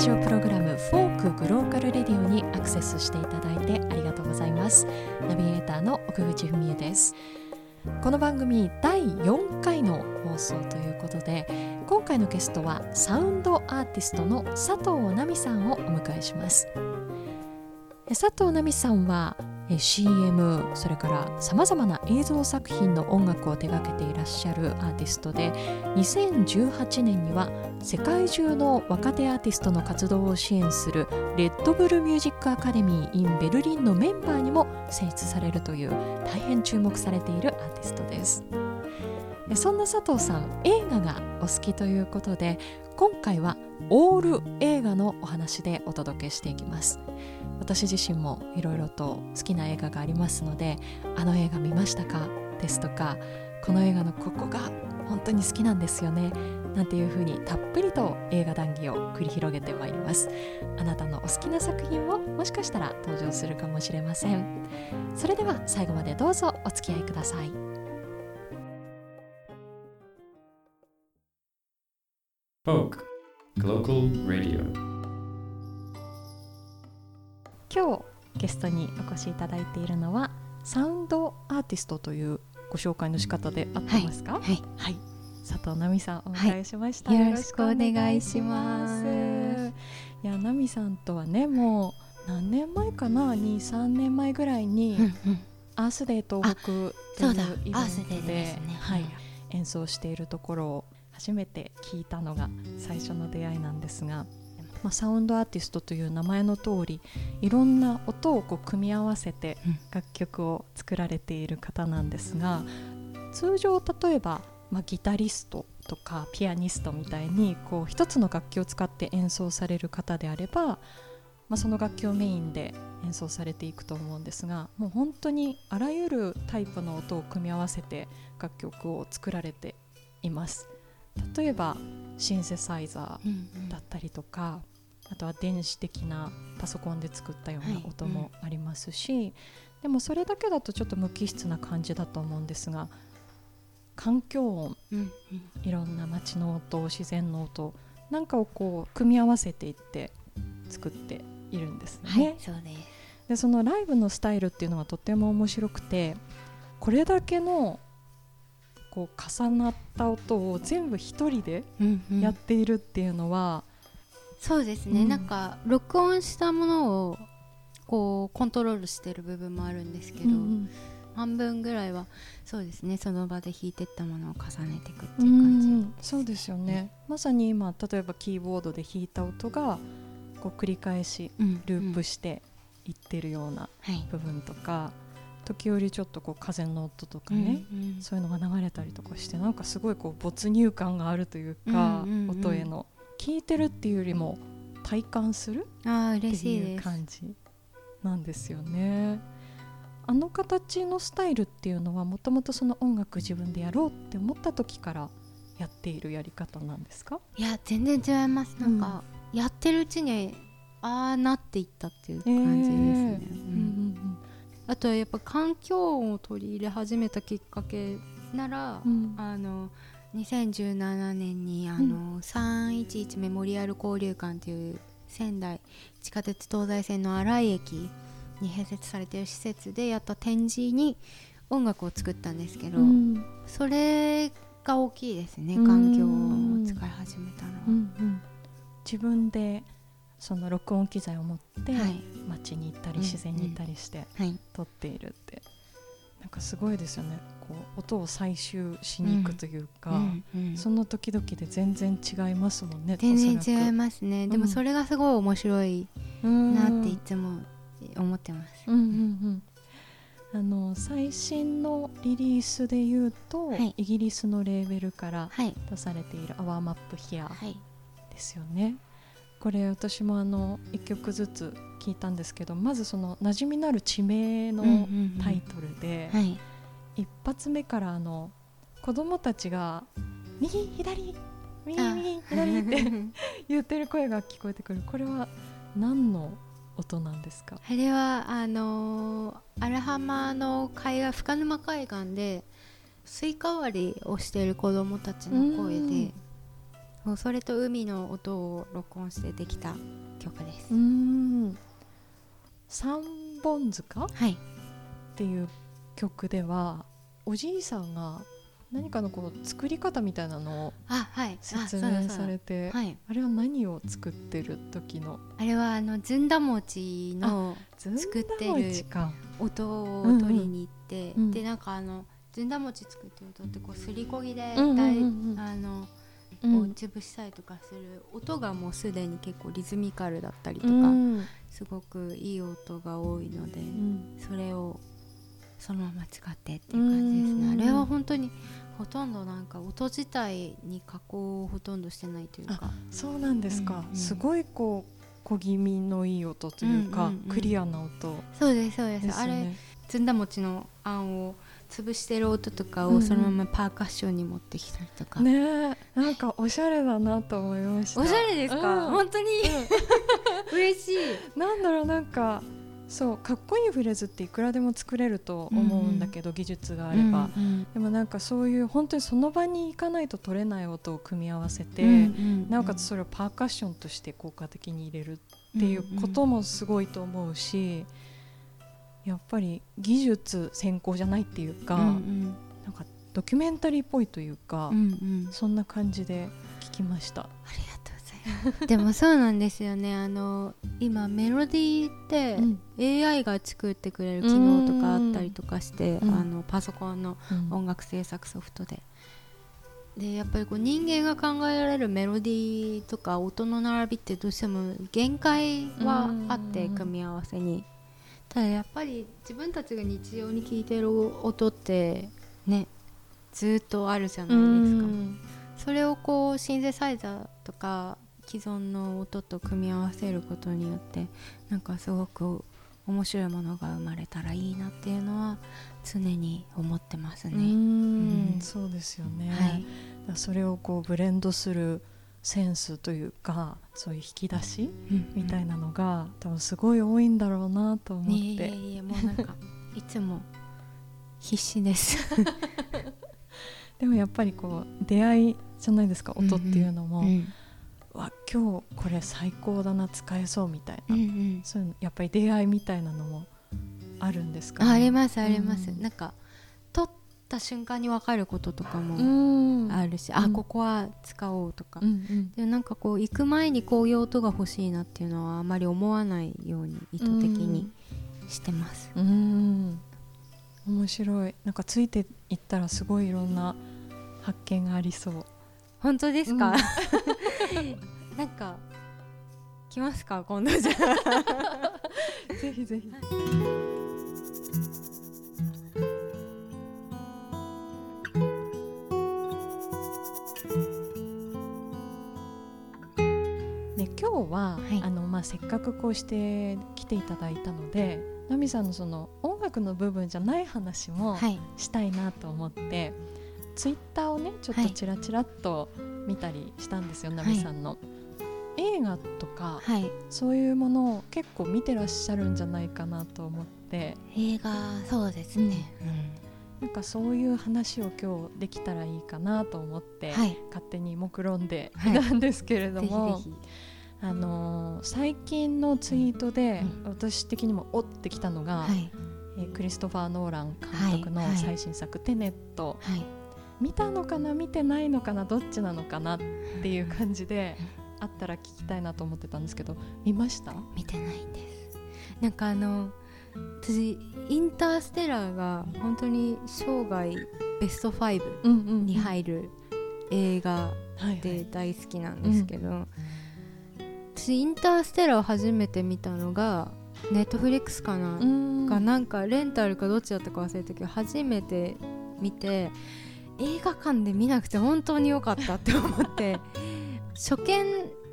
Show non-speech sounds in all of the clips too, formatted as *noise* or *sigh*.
ジオプログラムフォークグローカルレディオにアクセスしていただいてありがとうございます。ナビゲーターの奥口文恵です。この番組第4回の放送ということで今回のゲストはサウンドアーティストの佐藤奈美さんをお迎えします。佐藤奈美さんは CM それからさまざまな映像作品の音楽を手掛けていらっしゃるアーティストで2018年には世界中の若手アーティストの活動を支援するレッドブルミュージックアカデミー in ベルリンのメンバーにも選出されるという大変注目されているアーティストです。そんな佐藤さん映画がお好きということで今回はオール映画のお話でお届けしていきます。私自身もいろいろと好きな映画がありますのであの映画見ましたか？ですとかこの映画のここが本当に好きなんですよね？なんていうふうにたっぷりと映画談義を繰り広げてまいります。あなたのお好きな作品ももしかしたら登場するかもしれません。それでは最後までどうぞお付き合いください。Folk Global Radio 今日ゲストにお越しいただいているのはサウンドアーティストというご紹介の仕方で合ってますか？はい、はい。はい、佐藤奈美さんお迎えしました、はいよろしくお願いします。いや奈美さんとはねもう何年前かな？23年前ぐらいに、うんうん。アースデー東北というイベントではい、演奏しているところを初めて聞いたのが最初の出会いなんですが、まあ、サウンドアーティストという名前の通りいろんな音をこう組み合わせてうん。楽曲を作られている方なんですが通常例えば、まあ、ギタリストとかピアニストみたいにこう一つの楽器を使って演奏される方であれば、まあ、その楽器をメインで演奏されていくと思うんですがもう本当にあらゆるタイプの音を組み合わせて楽曲を作られています。例えばシンセサイザうんーだったりとか、あとは電子的なパソコンで作ったようなはい音もありますし、でもそれだけだとちょっと無機質な感じだと思うんですが環境音うんうん。いろんな街の音自然の音なんかをこう組み合わせていって作っているんですね。はいそうです。でそのライブのスタイルっていうのがとても面白くてこれだけのこう重なった音を全部一人でうんうん。やっているっていうのは、そうですね、うん。なんか録音したものをこうコントロールしてる部分もあるんですけど、うん半分ぐらいはそうですね。その場で弾いてったものを重ねていくってういう感じ、ん。そうですよね、まさに今例えばキーボードで弾いた音がこう繰り返しうんループうんしていってるようなはい。部分とか、時折ちょっとこう風の音とかね、うんうん。そういうのが流れたりとかしてなんかすごいこう没入感があるというか、うんうんうん。音への聞いてるっていうよりも体感するああっていう感じなんですよね。あの形のスタイルっていうのはもともとその音楽自分でやろうって思った時からやっているやり方なんですか？いや全然違います。なんか、やってるうちにああなっていったっていう感じですね、あとはやっぱ環境音を取り入れ始めたきっかけなら、うん。あの2017年にあの、311メモリアル交流館という仙台地下鉄東西線の新井駅に併設されている施設でやった展示に音楽を作ったんですけど、うん。それが大きいですねうん。環境音を使い始めたのは。うんうん。自分でその録音機材を持ってはい。街に行ったりうん。自然に行ったりしてはい。撮っているってなんかすごいですよね。こう音を採集しに行くというか、うんうん。その時々で全然違いますもんね全然違いますね。でうん。もそれがすごい面白いうんなっていつも思ってます。うんうんうん。あの最新のリリースで言うと、はい。イギリスのレーベルからはい。出されている「Our Map Here はい」ですよね。これ私もあの1曲ずつ聞いたんですけどまずその馴染みのある地名のタイトルで、はい。一発目からあの子供たちが「右左右あ右左」って *laughs* 言ってる声が聞こえてくる。これは何の音なんですか？あれはあのー荒浜の海岸深沼海岸でスイカ割りをしている子供たちの声うん。でそれと海の音を録音してできた曲です、うん三本塚？っはい。ていう曲ではおじいさんが何かのこう作り方みたいなのを説明されてはい。あれは何を作ってる時の？あれはあのずんだ餅の作ってる音を取りに行って、うんうんでなんかあのずんだ餅作ってる音ってこうすりこぎで、うんうんうんうん。あのうん。こう潰したりとかする音がもうすでに結構リズミカルだったりとか、うん。すごくいい音が多いので、うん。それをそのまま使ってっていう感じですね、うん。あれは本当にほとんどなんか音自体に加工をほとんどしてないというか。そうなんですか、うんうん。すごいこう小気味のいい音というか、うんうんうんクリアな音そうですそうです。あれずんだ餅のあんを潰してる音とかうんうん。をそのままパーカッションに持ってきたりとか、ねえ。なんかおしゃれだなと思いました。おしゃれですか、うん。本当に？*laughs* 嬉しい。なんだろうなんかそうかっこいいフレーズっていくらでも作れると思うんだけど、技術があれば、うんでもなんかそういう本当にその場に行かないと取れない音を組み合わせて、うんうん。なおかつそれをパーカッションとして効果的に入れるっていうこともすごいと思うし、やっぱり技術先行じゃないっていうか、うんうん。なんかドキュメンタリーっぽいというか、うんうん。そんな感じで聞きました。ありがとうございます。でもそうなんですよね。あの今メロディーって、AI が作ってくれる機能とかあったりとかして、うん。あのパソコンのうん。音楽制作ソフトで。でやっぱりこう人間が考えられるメロディーとか音の並びってどうしても限界はあってうん。組み合わせにただやっぱり自分たちが日常に聞いてる音ってねずっとあるじゃないですか。それをこうシンセサイザーとか既存の音と組み合わせることによってなんかすごく面白いものが生まれたらいいなっていうのは常に思ってますね。うん。うん。そうですよね、はい、それをこうブレンドするセンスというかそういう引き出しみたいなのが多分すごい多いんだろうなと思って、いやいやもうなんかいつも必死です。*laughs* でもやっぱりこう出会いじゃないですか音っていうのも、うん。わ今日これ最高だな使えそうみたいな、うんうん。そういうのやっぱり出会いみたいなのもあるんですか、あありますあります、うん。なんか撮った瞬間に分かることとかうもん。あるし、うん。あここは使おうとか、うんうん。でもなんかこう行く前にこういう音が欲しいなっていうのはあまり思わないように意図的にしてます。うん。面白い。なんかついていったらすごいいろんな発見がありそう。本当ですか、*laughs* なんか来ますか？今度じゃあ。*laughs* ぜひぜひ。ね、今日は、はい。あのまあ、せっかくこうして来ていただいたのでナミさんのその音楽の部分じゃない話もはい。したいなと思って、ツイッターをねちょっとはい。ちらちらっと見たりしたんですよ、ナミさんの。映画とかはい。そういうものを結構見てらっしゃるんじゃないかなと思って。映画そうですね、なんかそういう話を今日できたらいいかなと思って、はい勝手に目論ん。ではいいたんですけれどぜひぜも、ひあのー最近のツイートでう私的にもおってきたのが、はい。えークリストファー・ノーラン監督のはい。はい。最新作「テネット」はい。見たのかな見てないのかなどっちなのかなっていう感じであったら聞きたいなと思ってたんですけど見ました？見てないんです。なんかあの私インターステラーが本当に生涯ベスト5うんうんに入る映画はいで大好きなんですけど、私インターステラーを初めて見たのがネットフリックスかな、うん。かなんかレンタルかどっちだったか忘れたけど初めて見て映画館で見なくて本当に良かったって思って *laughs* 初見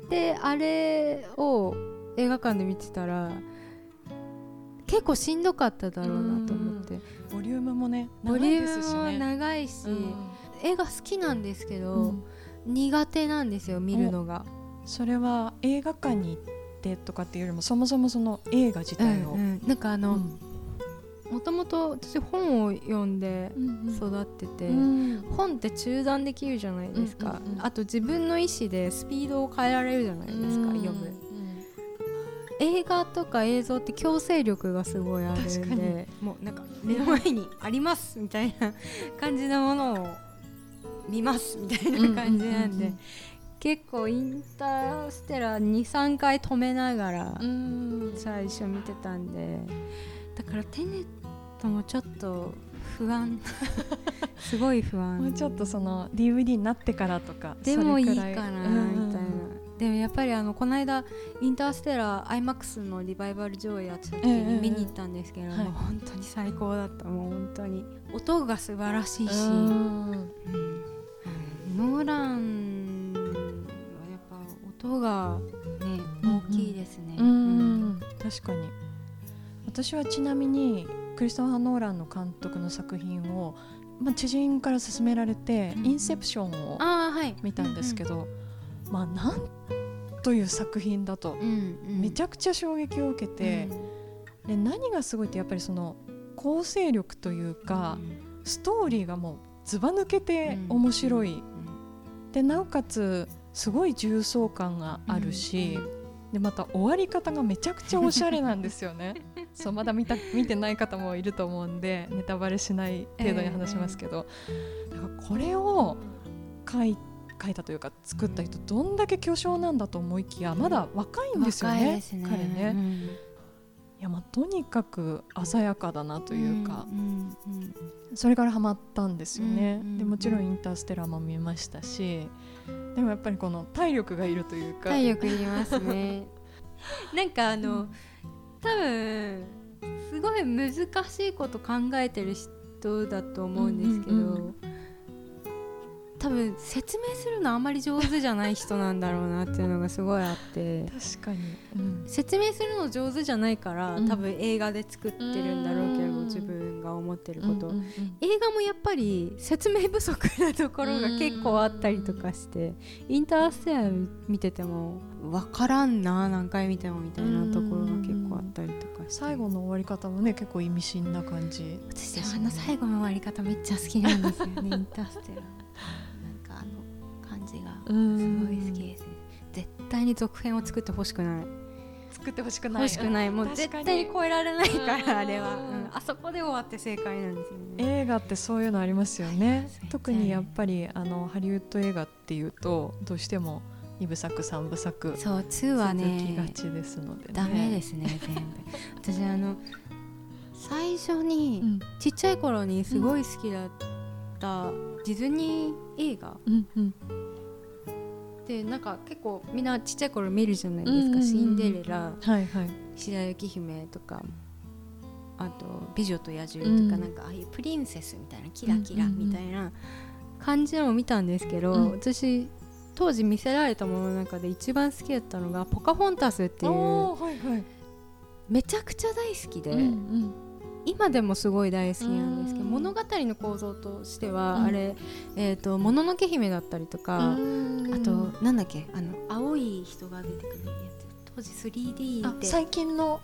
であれを映画館で見てたら結構しんどかっただろうなと思って。ボリュームもね長ボリュームもね長いし、うん。映画好きなんですけど、うん。苦手なんですよ見るのが。それは映画館に行ってとかっていうよりもそもそもその映画自体を、うんうん。なんかあの、うん。もともと私本を読んでうん育ってて、うん。本って中断できるじゃないですか、うんうんうんあと自分の意思でスピードを変えられるじゃないですか、うん読む。映画とか映像って強制力がすごいあるんでもうなんか目の前にありますみたいな感じのものを見ますみたいな感じなんで、結構インターステラー23回止めながらうん。最初見てたんでだからテネットもちょっと不安。*laughs* すごい不安。もうちょっとその DVD になってからとかでもいいそかなみたいな、でもやっぱりあのこの間インターステラー IMAX のリバイバル上映やってた時ええええに見に行ったんですけど、はい。もう本当に最高だった。もう本当に。音が素晴らしいし、うノーラン音がね大きいですね、うん確かに。私はちなみにクリストファー・ノーランの監督の作品を、まあ、知人から勧められて「うんインセプション」をああはい。見たんですけど、まあなんという作品だとめちゃくちゃ衝撃を受けて、で何がすごいってやっぱりその構成力というか、ストーリーがもうずば抜けて面白い、でなおかつすごい重層感があるし、でまた終わり方がめちゃくちゃおしゃれなんですよね。*laughs* そうまだ見た見てない方もいると思うんでネタバレしない程度に話しますけど、だからこれを書い書いたというか作った人どんだけ巨匠なんだと思いきやまだ若いんですよね若いですね。彼ね、いうん。やまあとにかく鮮やかだなというか、それからハマったんですよね、でもちろん「インターステラー」も見ましたしでもやっぱりこの体力がいるというか。体力いりますね。*laughs* なんかあの、多分すごい難しいこと考えてる人だと思うんですけど、うんうんう多分説明するのあんまり上手じゃない人なんだろうなっていうのがすごいあって。確かに、うん。説明するの上手じゃないから、うん。多分映画で作ってるんだろうけどうん。自分が思ってること、うんうんうん。映画もやっぱり説明不足なところが結構あったりとかしてインターステラー見てても分からんな何回見てもみたいなところが結構あったりとかして。最後の終わり方もね結構意味深な感じ私あの最後の終わり方めっちゃ好きなんですよね *laughs* インターステラすごい好きですね。絶対に続編を作ってほしくない。作ってほしくない。欲しくない。もう絶対に超えられないかうん。らあれは、うん。あそこで終わって正解なんですよね。映画ってそういうのありますよね。特にやっぱりあのハリウッド映画っていうとどうしても2部作3部作続そう2はきねがちですのでね。ダメですね全部。*laughs* 私あの最初に、うん。ちっちゃい頃にすごい好きだったディズニー映画うんうんでなんか結構みんなちっちゃい頃見るじゃないですか「うんうんうんシンデレラ」はいはい「白雪姫」とかあと「美女と野獣」とか、うん。なんかああいうプリンセスみたいなキラキラみたいな感じのを見たんですけど、うん。私当時見せられたものの中で一番好きだったのが「ポカフォンタス」っていうはいはい。めちゃくちゃ大好きで、うんうん。今でもすごい大好きなんですけどうん。物語の構造としては、うん。あれ「えーともののけ姫」だったりとか、うんあとなんだっけ？あの青い人が出てくるやつ当時 3D であ最近の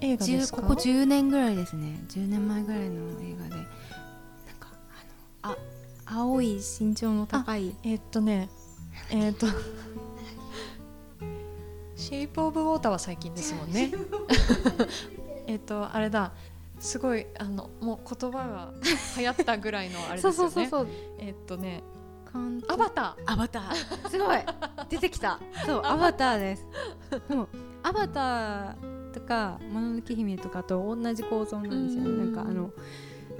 映画ですか？10ここ10年ぐらいですね。10年前ぐらいの映画で。なんかあのあ青い身長の高い。えーっとねえーっとシェイプオブウォーターは最近ですもんね。*laughs* えーっとあれだ。すごいあのもう言葉が流行ったぐらいのあれですよね。*laughs* そうそうそうそう。えーっとねアバタアバターすごい。出てきた。そうアバターです。でもアバターとかもののけ姫とかと同じ構造なんですようん。ねなんかあの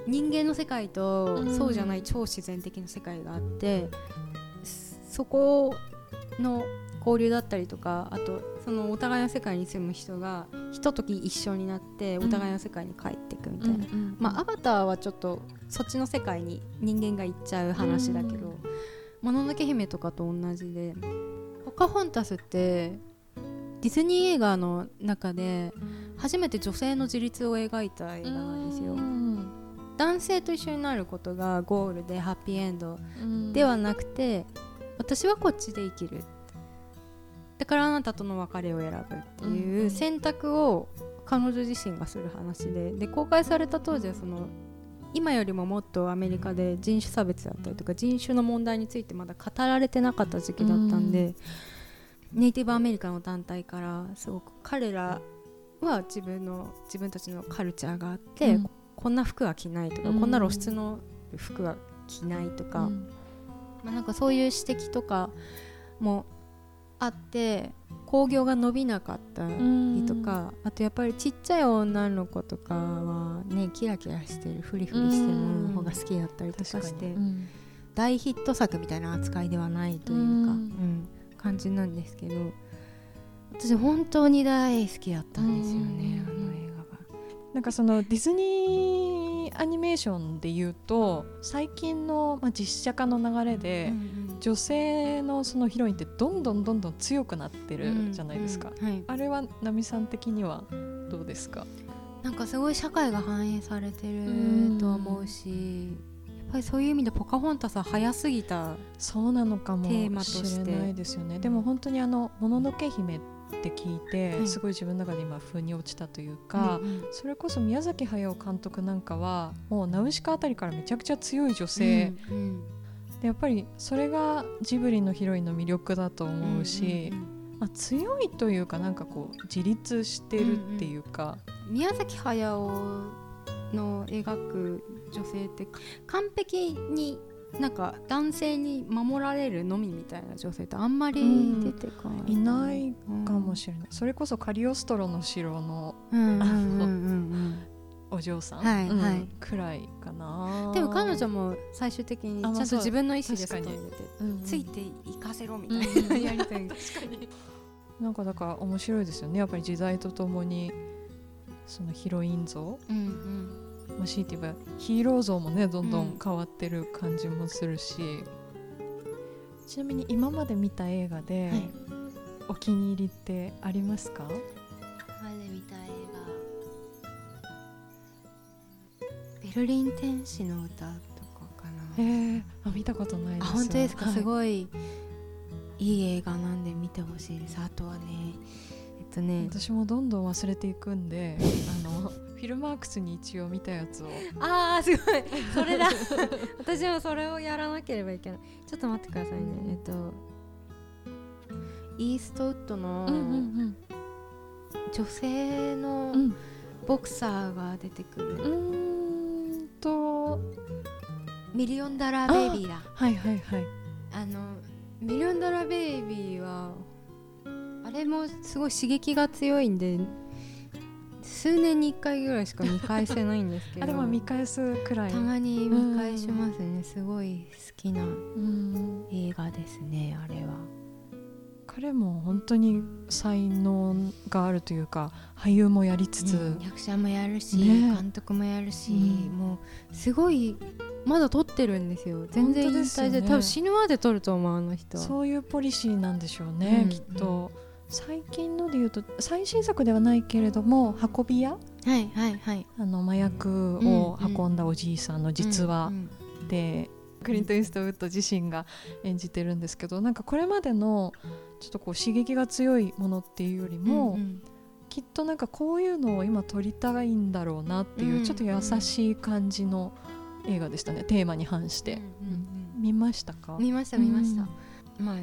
人間の世界とうん。そうじゃない超自然的な世界があってそこの交流だったりとかあとそのお互いの世界に住む人がひととき一緒になってお互いの世界に帰っていくみたいな、まあ、アバターはちょっとそっちの世界に人間が行っちゃう話だけど「もののけ姫」とかと同じで「ポカホンタス」ってディズニー映画の中で初めて女性の自立を描いた映画なんですよ。うん。男性と一緒になることがゴールでハッピーエンドうん。ではなくて私はこっちで生きるだからあなたとの別れを選ぶっていうん選択を彼女自身がする話でで公開された当時はその今よりももっとアメリカで人種差別だったりとか人種の問題についてまだ語られてなかった時期だったんで、ネイティブアメリカの団体からすごく彼らは自分の自分たちのカルチャーがあって、うん。こんな服は着ないとか、うん。こんな露出の服は着ないとか、うん。まあ、なんかそういう指摘とかもあって興行が伸びなかったりとか、あとやっぱりちっちゃい女の子とかはねキラキラしてるフリフリしてるものの方が好きだったりとかして、大ヒット作みたいな扱いではないというか、うん。うん感じなんですけど私本当に大好きだったんですよね。なんかそのディズニーアニメーションで言うと最近の、まあ、実写化の流れで、女性のそのヒロインってどんどんどんどん強くなってるじゃないですか、うんはい、あれはナミさん的にはどうですか？なんかすごい社会が反映されてうんると思うしやっぱりそういう意味でポカホンタさ早すぎたそうなのかもテーマとしれないですよね。でも本当にあの「もののけ姫」って聞いて、はい。すごい自分の中で今風に落ちたというか、うんうん。それこそ宮崎駿監督なんかはもうナウシカあたりからめちゃくちゃ強い女性、うんうん。でやっぱりそれがジブリのヒロインの魅力だと思うし、うんうんまあ、強いというかなんかこう自立してるっていうか、うん宮崎駿の描く女性って完璧になんか男性に守られるのみみたいな女性ってあんまり出てこない、いないかもれしれない、それこそカリオストロの城のお嬢さん、はいうんはい。くらいかな。うん、でも彼女も最終的にちゃんと自分の意思で確かに。外に出てついていかせろみたいな、うん。やりたいなんかだから面白いですよね。やっぱり時代とともにそのヒロイン像。うんうんまあ強いて言えばヒーロー像もねどんどん変わってる感じもするし、ちなみに今まで見た映画で、はい。お気に入りってありますか？前で見た映画ベルリン天使の歌とかかえなー、あ見たことないです。あ本当ですか、はい。すごいいい映画なんで見てほしいです。あとはねえっとね。私もどんどん忘れていくんでィルマークスに一応見たやつを。あーすごい。*laughs* それだ。私もそれをやらなければいけない。ちょっと待ってくださいね。えっとイーストウッドのうん女性のうん。ボクサーが出てくる、うんと。ミリオンダラーベイビーだ。はいはいはい。あのミリオンダラーベイビーはあれもすごい刺激が強いんで数年に1回ぐらいしか見返せないんですけど。あでも見返すくらい。たまに見返しますね。すごい好きなうん。映画ですねあれは。彼も本当に才能があるというか俳優もやりつつ、うん役者もやるし、ね。監督もやるし、うん。もうすごいまだ撮ってるんですよ。全然引本当でね。多分死ぬまで撮ると思うあの人。はそういうポリシーなんでしょうね、うん。きっと最近ので言うと最新作ではないけれども運び屋？はいはいはい。あの麻薬を運んだおじいさんの実話うんうんで、クリント・イーストウッド自身が演じてるんですけどなんかこれまでのちょっとこう刺激が強いものっていうよりも、うんうん。きっとなんかこういうのを今撮りたいんだろうなっていう、うんちょっと優しい感じの映画でしたねテーマに反して、うんうん見ましたか？うん見ました見ました、まあ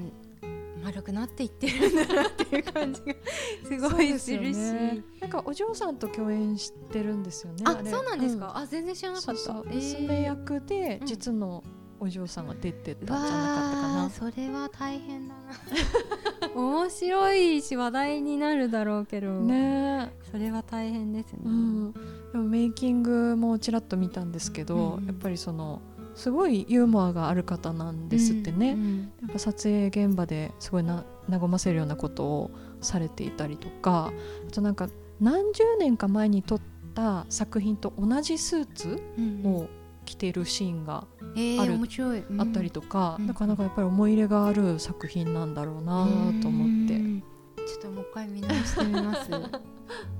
丸くなっていってるんだなっていう感じが *laughs* すごいするし、ね。なんかお嬢さんと共演してるんですよねれあそうなんですか、あ全然知らなかった。娘役でうん。実のお嬢さんが出てたんじゃわなかったかな。あ、それは大変だな。*laughs* 面白いし話題になるだろうけど、ね。それは大変ですね、うん、でもメイキングもちらっと見たんですけど、うん。やっぱりそのすごいユーモアがある方なんですってね、うんやっぱ撮影現場ですごいな和ませるようなことをされていたりとかあとなんか何十年か前に撮った作品と同じスーツうんうん。を着てるシーンがえーある面白い、うん。あったりとか、うん。なかなかやっぱり思い入れがある作品なんだろうなと思って、うん。ちょっともう一回見直してみます *laughs*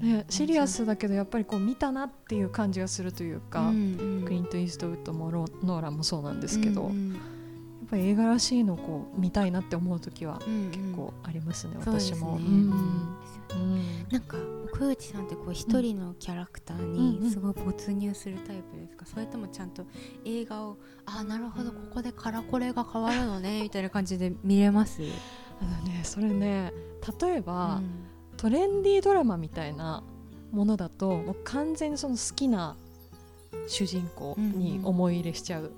ね、シリアスだけどやっぱりこう見たなっていう感じがするというか、うんうん。クリント・イーストウッドもロノーランもそうなんですけど、うんうん。やっぱり映画らしいのをこう見たいなって思う時は結構ありますね、そうんうん。うん。なんか奥内さんってこう一人のキャラクターにすごい没入するタイプですか、それともちゃんと映画をあなるほどここでカラコレが変わるのねみたいな感じで見れます、あのねそれね例えば、うんトレンディードラマみたいなものだともう完全にその好きな主人公に思い入れしちゃう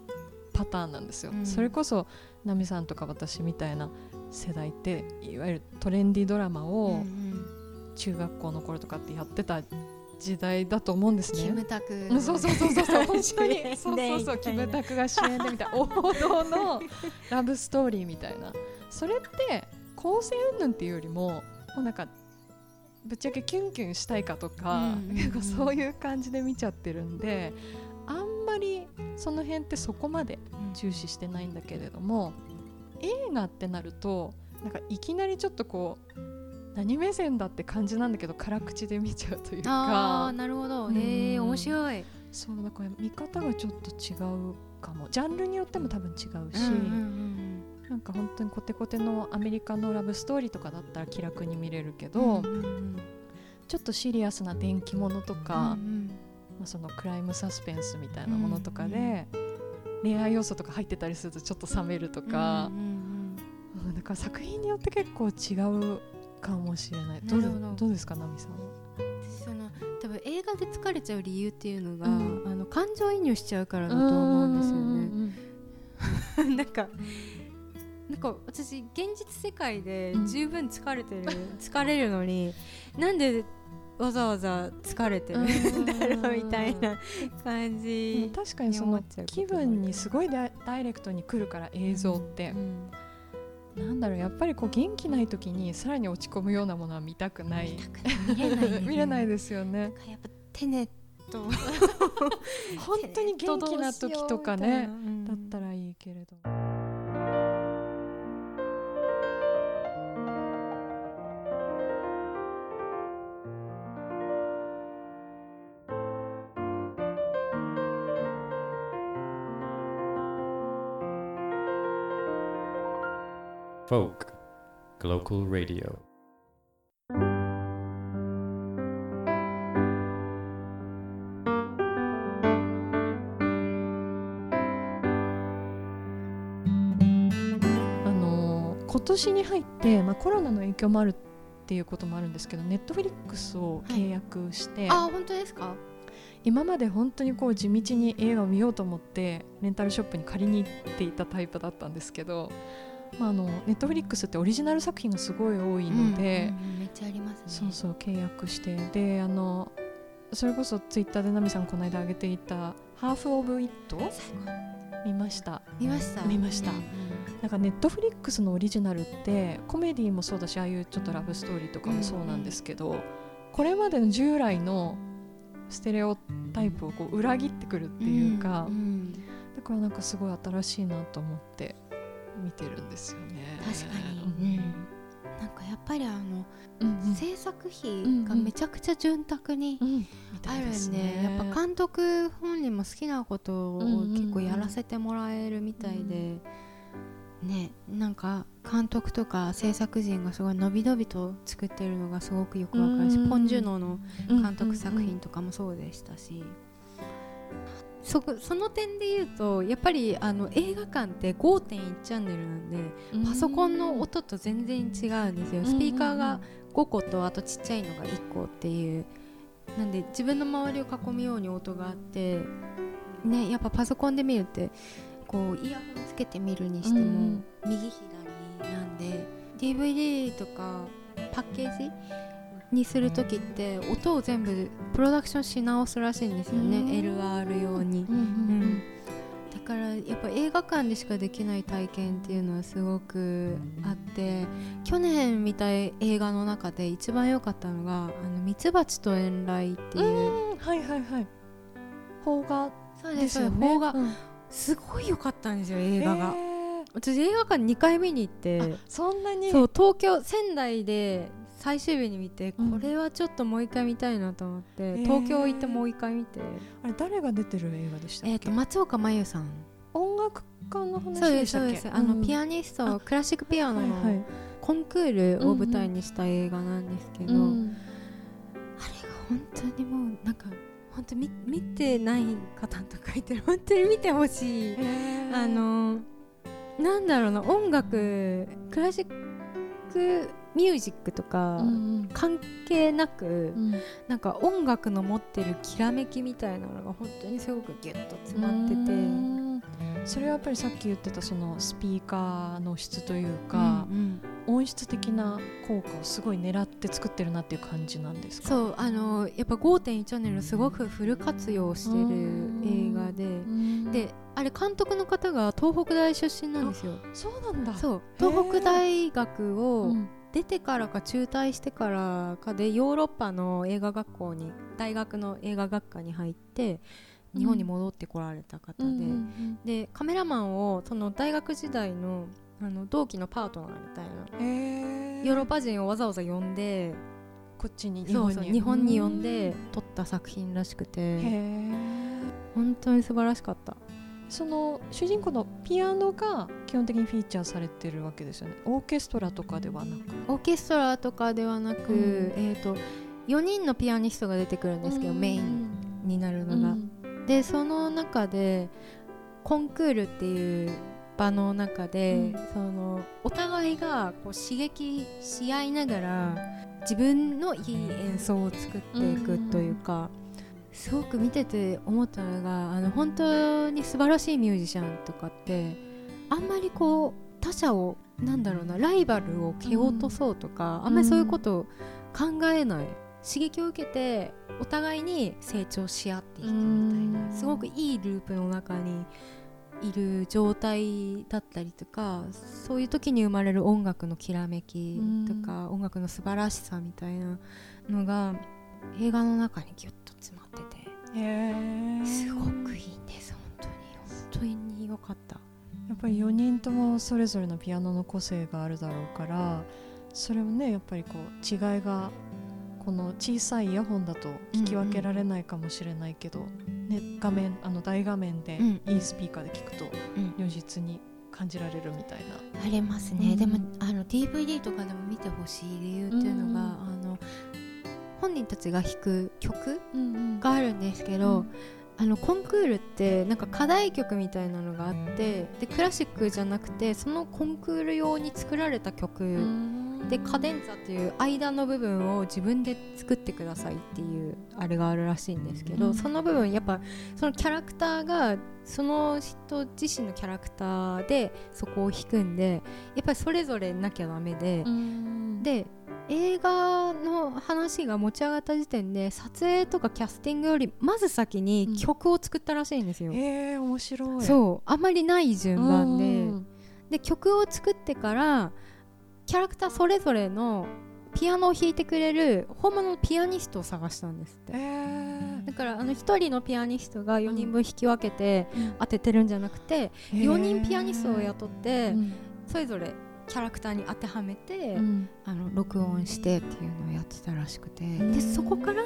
パターンなんですよ。うん。それこそナミさんとか私みたいな世代っていわゆるトレンディードラマうんをうん。中学校の頃とかってやってた時代だと思うんですね。キムタク。うんそうそうそうそうそう本当に。*laughs* そうそうそうキムタクが主演でみたいな。*laughs* 王道のラブストーリーみたいな。それって構成云々っていうよりももうなんかぶっちゃけキュンキュンしたいかとか、そういう感じで見ちゃってるんであんまりその辺ってそこまで重視してないんだけれども映画ってなるとなんかいきなりちょっとこう何目線だって感じなんだけど辛口で見ちゃうというか。ああなるほど。うん。へえ面白い。そうだから見方がちょっと違うかも。ジャンルによっても多分違うし、うんうんうんなんか本当にコテコテのアメリカのラブストーリーとかだったら気楽に見れるけど、ちょっとシリアスな電気ものとか、うんまあ、そのクライムサスペンスみたいなものとかで、恋愛要素とか入ってたりするとちょっと冷めるとかうん、から作品によって結構違うかもしれない。どうど。どうですかナミさんその多分映画で疲れちゃう理由っていうのが、うん。あの感情移入しちゃうからだと思うんですよね。なんかなんか私現実世界でうん。十分疲れてる、*laughs* 疲れるのになんでわざわざ疲れてるんだろうみたいな感うん。じ確かにその気分にすごいダイレクトに来るから映像って、うん。なんだろうやっぱりこう元気ない時にさらに落ち込むようなものは見たくない。見 *laughs* れないですよね。やっぱテネット。*laughs* 本当に元気な時とかねだったららいいけれど Folk Global Radio. あのー今年に入って、まあ、コロナの影響もあるっていうこともあるんですけどネットフリックスを契約して、あ本当ですか？今まで本当にこう地道に映画を見ようと思ってレンタルショップに借りに行っていたタイプだったんですけど、まあ、あのネットフリックスってオリジナル作品がすごい多いので、うんうんうんめっちゃありますね。そうそう契約して。であのそれこそツイッターでナミさんこの間上げていた「ハーフ・オブ・イット最後」見ました。見ました？見ました。うんうんなんかネットフリックスのオリジナルってコメディもそうだしああいうちょっとラブストーリーとかもそうなんですけど、これまでの従来のステレオタイプをこう裏切ってくるっていうか、んん。だからなんかすごい新しいなと思って見てるんですよね。確かうん。に、なんかやっぱりあの、うんうん。制作費がめちゃくちゃ潤沢にあるいですんで、やっぱ監督本人も好きなことをうんうんうん結構やらせてもらえるみたいで、ねなんか監督とか制作陣がすごい伸び伸びと作ってるのがすごくよくわかるし、うんポン・ジュノの監督作うんうんうん品とかもそうでしたし、そこその点で言うとやっぱりあの映画館って5.1チャンネルなんでパソコンの音と全然違うんですよ。スピーカーが5個とあとちっちゃいのが1個っていう。なんで自分の周りを囲むように音があってねやっぱパソコンで見るってこうイヤホンつけて見るにしても右左なんで DVD とかパッケージにする時って音を全部プロダクションし直すらしいんですよねうん。LR 用に。うんうんうん。だからやっぱ映画館でしかできない体験っていうのはすごくあって去年見た映画の中で一番良かったのが「あのミツバチと遠雷」っていう、うん。はいはいはい。邦画そうですよね。邦画。うん。すごい良かったんですよ映画が、へー。私映画館2回見に行って。そんなに？そう東京仙台で最終日に見て、うん。これはちょっともう一回見たいなと思って、へー。東京行ってもう一回見て、あれ誰が出てる映画でしたっけ？えー、と松岡真優さん。音楽家の話ででしたっけ？すそうです。あの、うんピアニストクラシックピアノのコンクールを舞台にした映画なんですけど、うんあれが本当にもうなんか本当見見てない方とかいてる。本当に見てほしい。あのなんだろうな音楽クラシックミュージックとかうん関係なく、うん。なんか音楽の持ってるきらめきみたいなのが本当にすごくギュッと詰まってて、うん。それはやっぱりさっき言ってたそのスピーカーの質というか、うん音質的な効果をすごい狙って作ってるなっていう感じなんですか？そうあのやっぱ5.1チャンネルすごくフル活用してる映画で、うん。であれ監督の方が東北大出身なんですよ。そうなんだ。そう東北大学をうん出てからか中退してからかでヨーロッパの映画学校に大学の映画学科に入って日本に戻ってこられた方で、うんうんでカメラマンをその大学時代のあの同期のパートナーみたいなー。ヨーロッパ人をわざわざ呼んでこっちに日本に日本に呼んで撮った作品らしくへてー。本当に素晴らしかったその主人公のピアノが基本的にフィーチャーされてるわけですよね。オーケストラとかではなく。オーケストラとかではなく、うん。えー、と4人のピアニストが出てくるんですけど、メインになるのが、うん。でその中でコンクールっていう場の中で、うん。そのお互いがこう刺激し合いながら自分のいい演奏を作っていくというか、すごく見てて思ったのがあの本当に素晴らしいミュージシャンとかってあんまりこう他者をなんだろうなライバルを蹴落とそうとか、あんまりそういうことを考えない。刺激を受けてお互いに成長し合っていくみたいなうん。すごくいいループの中にいる状態だったりとかそういう時に生まれる音楽のきらめきとか音楽の素晴らしさみたいなのが映画の中にギュッと詰まってて。すごくいいんです本当に。本当に良かった。やっぱり4人ともそれぞれのピアノの個性があるだろうからそれもねやっぱりこう違いがこの小さいイヤホンだと聞き分けられないかもしれないけど、ね、画面あの大画面でうん。いいスピーカーで聞くとうん。如実に感じられるみたいな。ありますね、うん。でもあの DVD とかでも見てほしい理由っていうのが、うん。あの本人たちが弾く曲うんがあるんですけど、あのコンクールってなんか課題曲みたいなのがあってでクラシックじゃなくてそのコンクール用に作られた曲、でカデンツァっていう間の部分を自分で作ってくださいっていうあれがあるらしいんですけど、うん。その部分やっぱそのキャラクターがその人自身のキャラクターでそこを弾くんでやっぱりそれぞれなきゃダメで、うん。で映画の話が持ち上がった時点で撮影とかキャスティングよりまず先に曲を作ったらしいんですよ。えー、面白い。そう。あまりない順番で、うんで曲を作ってからキャラクターそれぞれのピアノを弾いてくれる本物のピアニストを探したんですって。えー。だからあの1人のピアニストが4人分弾き分けてうん。当ててるんじゃなくて、へー。4人ピアニストを雇って、うん。それぞれキャラクターに当てはめて、うん。あの録音してっていうのをやってたらしくて、ん。でそこから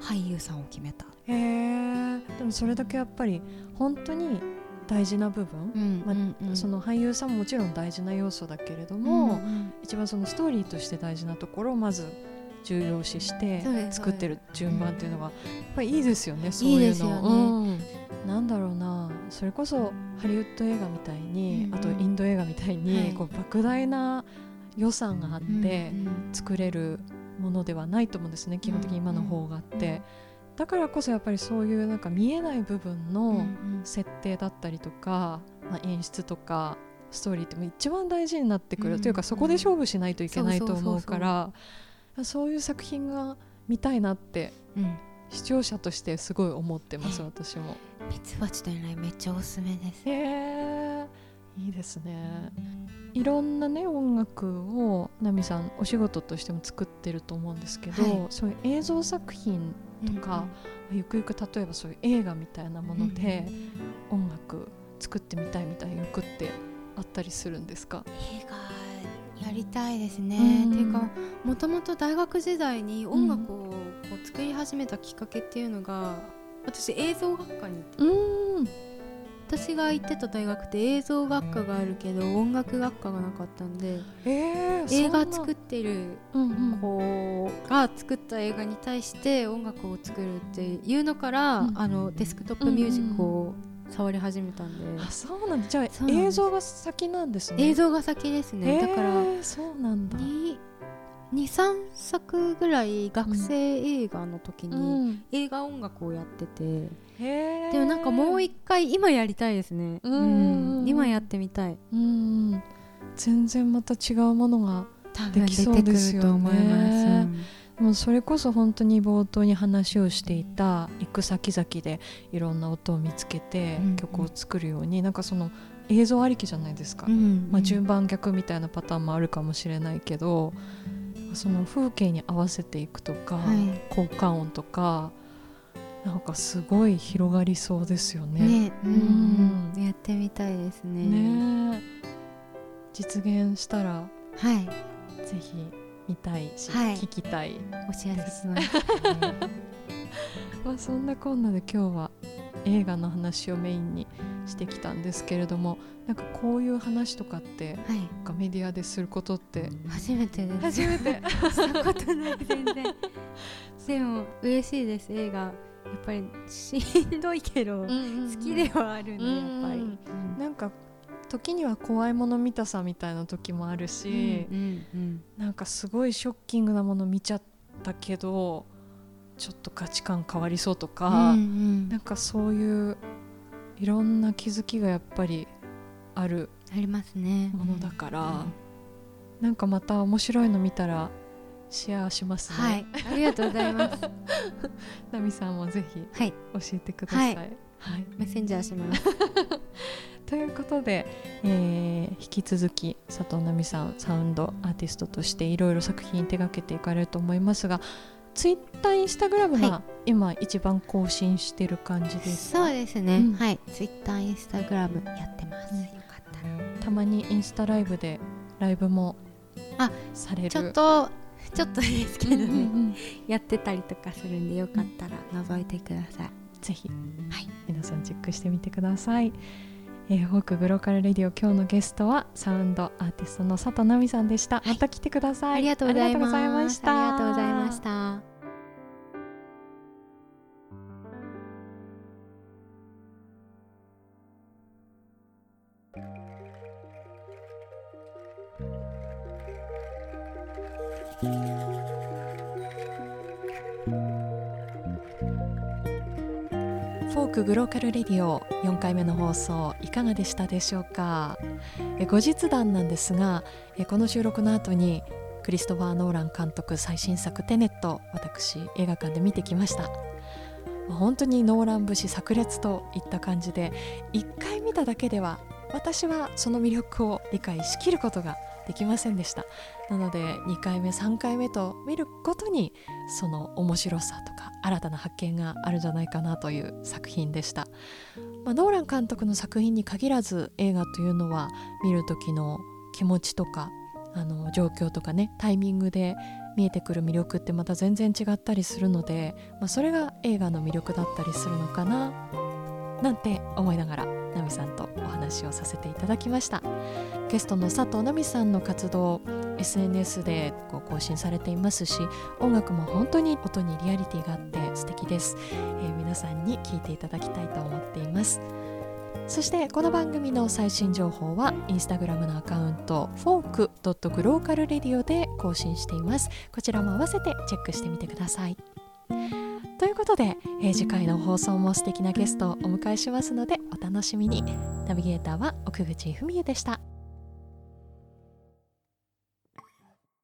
俳優さんを決めた、へえでもそれだけやっぱり本当に大事な部分、まあその俳優さんももちろん大事な要素だけれども、一番そのストーリーとして大事なところをまず重要視して作ってる順番っていうのがやっぱりいいですよね、そういうの。いなんだろうな。それこそハリウッド映画みたいに、うんあとインド映画みたいに、はい。こう莫大な予算があって、うんうん作れるものではないと思うんですね基本的に今の方があって、だからこそやっぱりそういうなんか見えない部分うんのうん。設定だったりとか、まあ、演出とかストーリーってもう一番大事になってくる、うんというかそこで勝負しないといけないと思うからそういう作品が見たいなってうん。視聴者としてすごい思ってますえ私も。ミツバチというのはめっちゃおすすめです。へえいいですね。いろんなね音楽をナミさんお仕事としても作ってると思うんですけど、はい。そういう映像作品とか、ゆくゆく例えばそういう映画みたいなもので、音楽作ってみたいみたいな欲ってあったりするんですか？映画やりたいですね。うん。っていうかもともと大学時代に音楽をこう作り始めたきっかけっていうのが私映像学科にうん。私が行ってた大学って映像学科があるけど音楽学科がなかったんでえー、映画作ってる子が作った映画に対して音楽を作るっていうのから、うん。あのデスクトップミュージックを触り始めたんで、あそうなんだ。じゃあ映像が先なんですね。映像が先ですね、だからえーそうなんだ。23作ぐらい学生映画の時にうん。映画音楽をやってて、へー。でもなんかもう一回今やりたいですね、うんうんうん。今やってみたい。うん全然また違うものが多できそうですよね。と思います、もうそれこそ本当に冒頭に話をしていた行く先々でいろんな音を見つけてうん曲を作るように、なんかその映像ありきじゃないですか、うんまあ、順番逆みたいなパターンもあるかもしれないけどその風景に合わせていくとか、はい。効果音とかなんかすごい広がりそうですよね。ね、うん。うんやってみたいですね。ね。え実現したらはい。ぜひ見たいし、はい。聞きたい、お知らせします、ね、*laughs* まあ、そんなこんなで今日は映画の話をメインにしてきたんですけれどもなんかこういう話とかってはい。なんかメディアですることって？初めてです。めて。したことない全然。*laughs* でも嬉しいです映画。やっぱりしんどいけど、好きではあるんで、やっぱり、うん。なんか時には怖いもの見たさみたいな時もあるし、うんうんなんかすごいショッキングなもの見ちゃったけどちょっと価値観変わりそうとか、うんうん。なんかそういういろんな気づきがやっぱりあるありますね。ものだから、なんかまた面白いの見たらシェアしますね。はい。ありがとうございます。*laughs* ナミさんもぜひはい。教えてください。ははい。メッセンジャーします *laughs* ということで、えー引き続き佐藤奈美さんサウンドアーティストとしていろいろ作品手掛けていかれると思いますがツイッターインスタグラムはが今一番更新してる感じですか、そうですね、うん。はい。ツイッターインスタグラムやってます、うん。よかったら。たまにインスタライブでライブもされる。ちょっとちょっとですけどね、うんうんうん。やってたりとかするんでよかったら覗いてください、ぜひ、はい。皆さんチェックしてみてください。えー、フォークグローカルレディオ今日のゲストはサウンドアーティストの佐藤奈美さんでした、はい。また来てください。ありがとうございました。ありがとうございましたクグローカルレディオ4回目の放送いかがでしたでしょうか？え後日談なんですがえこの収録の後にクリストファー・ノーラン監督最新作「テネット」私映画館で見てきました。本当にノーラン節炸裂といった感じで1回見ただけでは私はその魅力を理解しきることができませんでした。なので2回目3回目と見るごとにその面白さとか新たな発見があるんじゃないかなという作品でした、まあ、ノーラン監督の作品に限らず映画というのは見る時の気持ちとかあの状況とかねタイミングで見えてくる魅力ってまた全然違ったりするので、まあ、それが映画の魅力だったりするのかななんて思いながらナミさんとお話をさせていただきました。ゲストの佐藤奈美さんの活動 SNS でこう更新されていますし音楽も本当に音にリアリティがあって素敵です、えー皆さんに聴いていただきたいと思っています。そしてこの番組の最新情報はインスタグラムのアカウント fork.glocalradio で更新しています。こちらも合わせてチェックしてみてください。ということで、えー次回の放送も素敵なゲストをお迎えしますのでお楽しみに。ナビゲーターは奥口文恵でした。